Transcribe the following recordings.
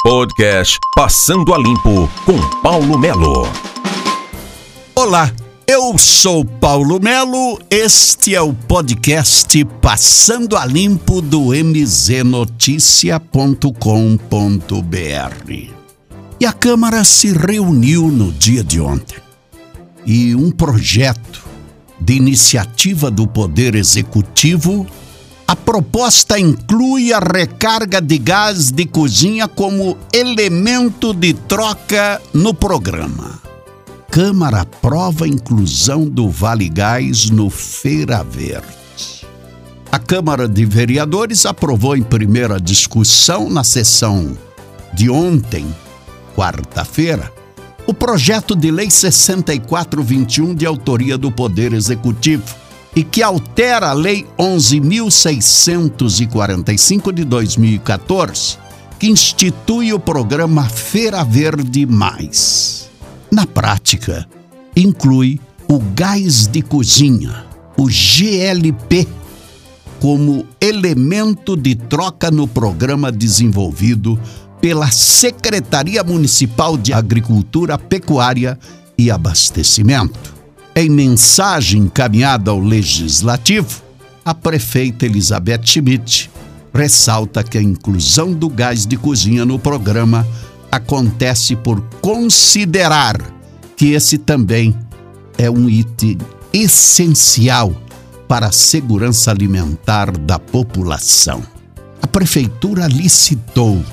Podcast Passando a Limpo com Paulo Melo. Olá, eu sou Paulo Melo. Este é o podcast Passando a Limpo do mznoticia.com.br. E a Câmara se reuniu no dia de ontem. E um projeto de iniciativa do Poder Executivo a proposta inclui a recarga de gás de cozinha como elemento de troca no programa. Câmara aprova a inclusão do Vale Gás no Feira Verde. A Câmara de Vereadores aprovou em primeira discussão na sessão de ontem, quarta-feira, o projeto de lei 6421 de autoria do Poder Executivo e que altera a Lei 11.645 de 2014, que institui o programa Feira Verde Mais. Na prática, inclui o gás de cozinha, o GLP, como elemento de troca no programa desenvolvido pela Secretaria Municipal de Agricultura, Pecuária e Abastecimento. Em mensagem encaminhada ao Legislativo, a prefeita Elizabeth Schmidt ressalta que a inclusão do gás de cozinha no programa acontece por considerar que esse também é um item essencial para a segurança alimentar da população. A prefeitura licitou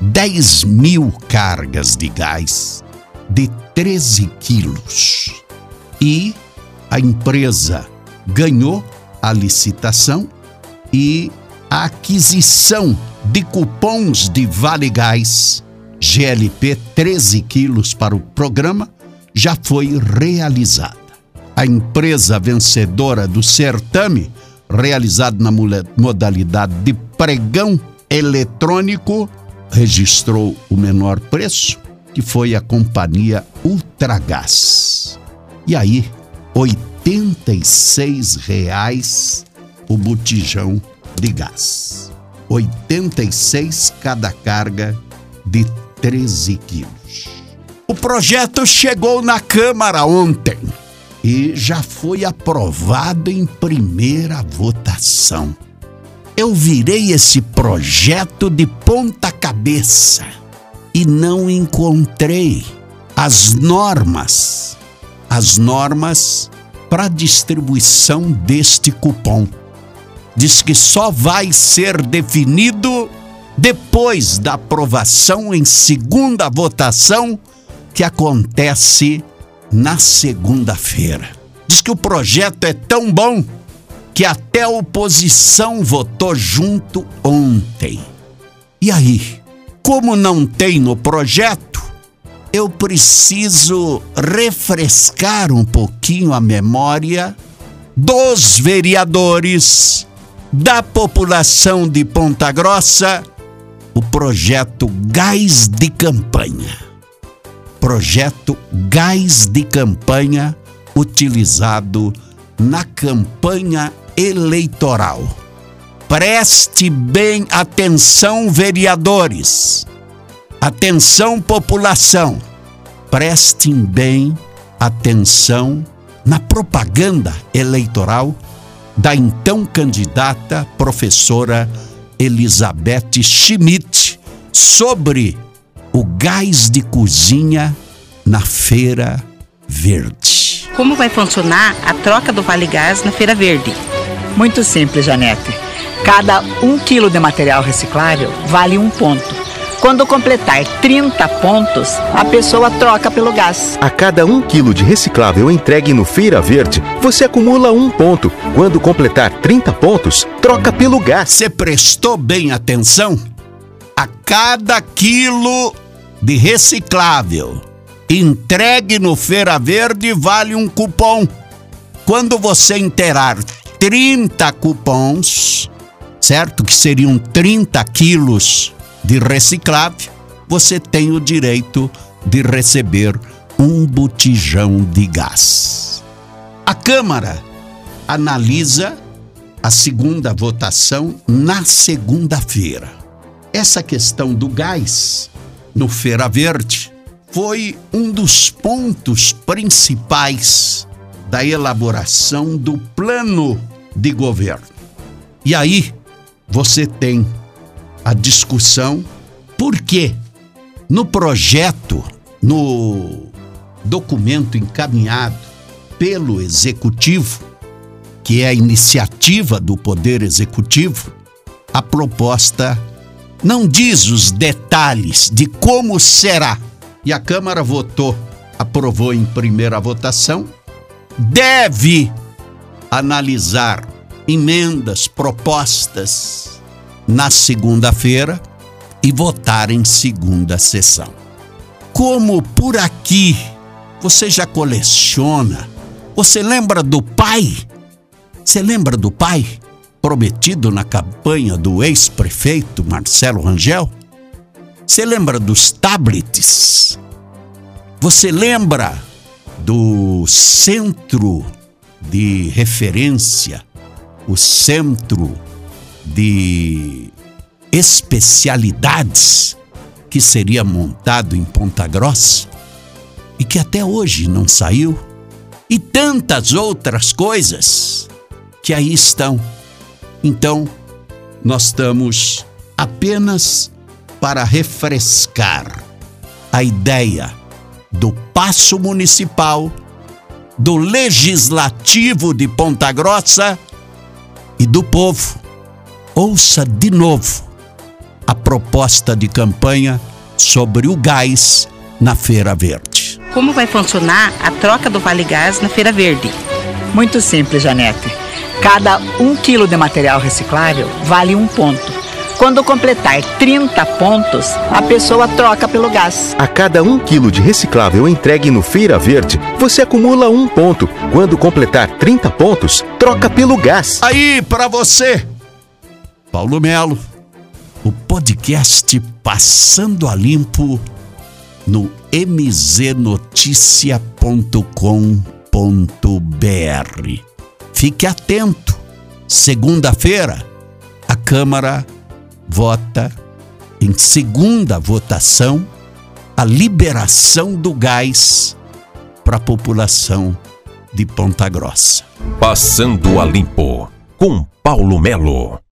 10 mil cargas de gás de 13 quilos e a empresa ganhou a licitação e a aquisição de cupons de Vale Gás GLP 13 quilos para o programa já foi realizada. A empresa vencedora do certame, realizado na modalidade de pregão eletrônico, registrou o menor preço, que foi a companhia Ultragás. E aí, R$ reais o botijão de gás. 86 cada carga de 13 quilos. O projeto chegou na Câmara ontem e já foi aprovado em primeira votação. Eu virei esse projeto de ponta cabeça e não encontrei as normas as normas para distribuição deste cupom. Diz que só vai ser definido depois da aprovação em segunda votação que acontece na segunda-feira. Diz que o projeto é tão bom que até a oposição votou junto ontem. E aí, como não tem no projeto, eu preciso refrescar um pouquinho a memória dos vereadores, da população de Ponta Grossa, o projeto Gás de Campanha. Projeto Gás de Campanha utilizado na campanha eleitoral. Preste bem atenção, vereadores Atenção, população, prestem bem atenção na propaganda eleitoral da então candidata professora Elizabeth Schmidt sobre o gás de cozinha na Feira Verde. Como vai funcionar a troca do Vale Gás na Feira Verde? Muito simples, Janete. Cada um quilo de material reciclável vale um ponto. Quando completar 30 pontos, a pessoa troca pelo gás. A cada um quilo de reciclável entregue no Feira Verde, você acumula um ponto. Quando completar 30 pontos, troca pelo gás. Você prestou bem atenção? A cada quilo de reciclável entregue no Feira Verde vale um cupom. Quando você inteirar 30 cupons, certo? Que seriam 30 quilos de reciclável, você tem o direito de receber um botijão de gás. A Câmara analisa a segunda votação na segunda-feira. Essa questão do gás no Feira Verde foi um dos pontos principais da elaboração do plano de governo. E aí você tem a discussão por que no projeto, no documento encaminhado pelo executivo, que é a iniciativa do Poder Executivo, a proposta não diz os detalhes de como será. E a Câmara votou, aprovou em primeira votação, deve analisar emendas, propostas na segunda-feira e votar em segunda sessão. Como por aqui você já coleciona, você lembra do pai você lembra do pai prometido na campanha do ex-prefeito Marcelo Rangel? Você lembra dos tablets? Você lembra do centro de referência, o centro de especialidades que seria montado em Ponta Grossa e que até hoje não saiu? E tantas outras coisas que aí estão. Então, nós estamos apenas para refrescar a ideia do passo municipal, do legislativo de Ponta Grossa e do povo. Ouça de novo a proposta de campanha sobre o gás na Feira Verde. Como vai funcionar a troca do Vale Gás na Feira Verde? Muito simples, Janete. Cada um quilo de material reciclável vale um ponto. Quando completar 30 pontos, a pessoa troca pelo gás. A cada um quilo de reciclável entregue no Feira Verde, você acumula um ponto. Quando completar 30 pontos, troca pelo gás. Aí, para você, Paulo Melo, o podcast Passando a Limpo no mznoticia.com.br. Fique atento. Segunda-feira, a Câmara vota em segunda votação a liberação do gás para a população de Ponta Grossa. Passando a Limpo com Paulo Melo.